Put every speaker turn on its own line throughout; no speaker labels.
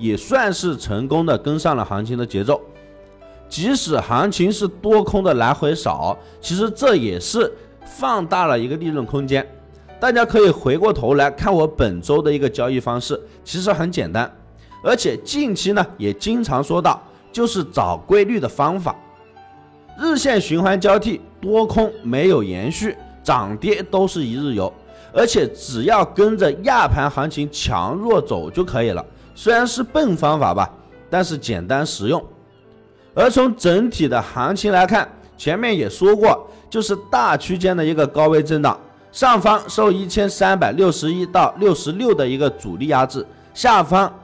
也算是成功的跟上了行情的节奏，即使行情是多空的来回少，其实这也是放大了一个利润空间。大家可以回过头来看我本周的一个交易方式，其实很简单，而且近期呢也经常说到，就是找规律的方法。日线循环交替，多空没有延续，涨跌都是一日游，而且只要跟着亚盘行情强弱走就可以了。虽然是笨方法吧，但是简单实用。而从整体的行情来看，前面也说过，就是大区间的一个高位震荡，上方受一千三百六十一到六十六的一个阻力压制，下方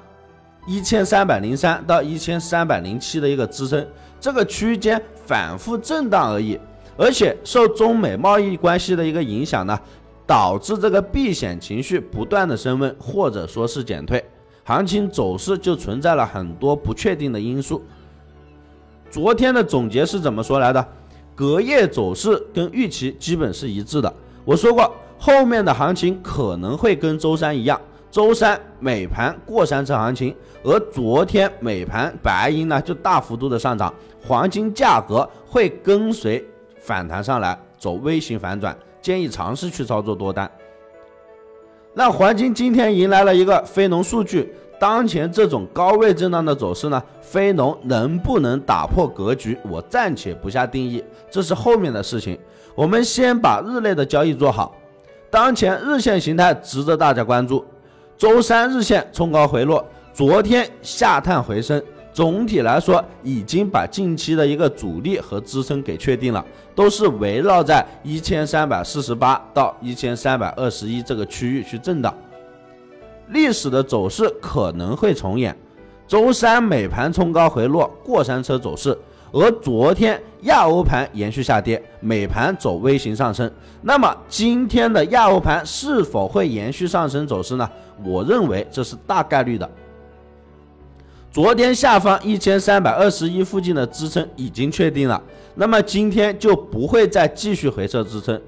一千三百零三到一千三百零七的一个支撑，这个区间反复震荡而已。而且受中美贸易关系的一个影响呢，导致这个避险情绪不断的升温，或者说是减退。行情走势就存在了很多不确定的因素。昨天的总结是怎么说来的？隔夜走势跟预期基本是一致的。我说过，后面的行情可能会跟周三一样，周三美盘过山车行情，而昨天美盘白银呢就大幅度的上涨，黄金价格会跟随反弹上来，走微型反转，建议尝试去操作多单。那黄金今天迎来了一个非农数据，当前这种高位震荡的走势呢，非农能不能打破格局，我暂且不下定义，这是后面的事情。我们先把日内的交易做好，当前日线形态值得大家关注。周三日线冲高回落，昨天下探回升。总体来说，已经把近期的一个阻力和支撑给确定了，都是围绕在一千三百四十八到一千三百二十一这个区域去震荡。历史的走势可能会重演，周三美盘冲高回落，过山车走势，而昨天亚欧盘延续下跌，美盘走微型上升。那么今天的亚欧盘是否会延续上升走势呢？我认为这是大概率的。昨天下方一千三百二十一附近的支撑已经确定了，那么今天就不会再继续回撤支撑，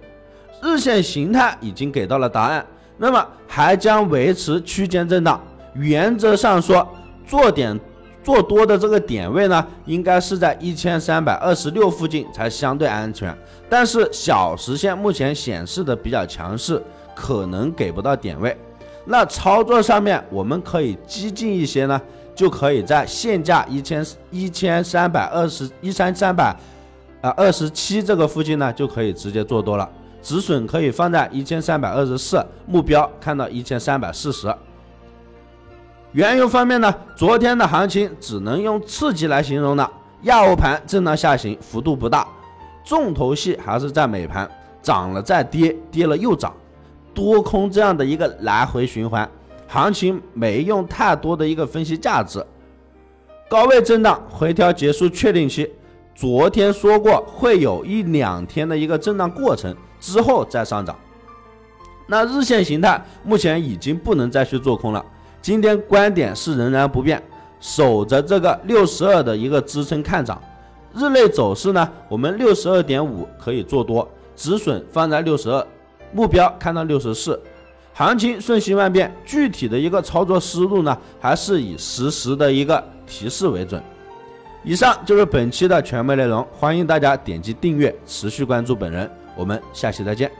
日线形态已经给到了答案，那么还将维持区间震荡。原则上说，做点做多的这个点位呢，应该是在一千三百二十六附近才相对安全。但是小时线目前显示的比较强势，可能给不到点位。那操作上面我们可以激进一些呢？就可以在现价一千一千三百二十一三三百啊二十七这个附近呢，就可以直接做多了，止损可以放在一千三百二十四，目标看到一千三百四十。原油方面呢，昨天的行情只能用刺激来形容了，亚欧盘震荡下行幅度不大，重头戏还是在美盘，涨了再跌，跌了又涨，多空这样的一个来回循环。行情没用太多的一个分析价值，高位震荡回调结束确定期，昨天说过会有一两天的一个震荡过程之后再上涨。那日线形态目前已经不能再去做空了，今天观点是仍然不变，守着这个六十二的一个支撑看涨。日内走势呢，我们六十二点五可以做多，止损放在六十二，目标看到六十四。行情瞬息万变，具体的一个操作思路呢，还是以实时的一个提示为准。以上就是本期的全部内容，欢迎大家点击订阅，持续关注本人。我们下期再见。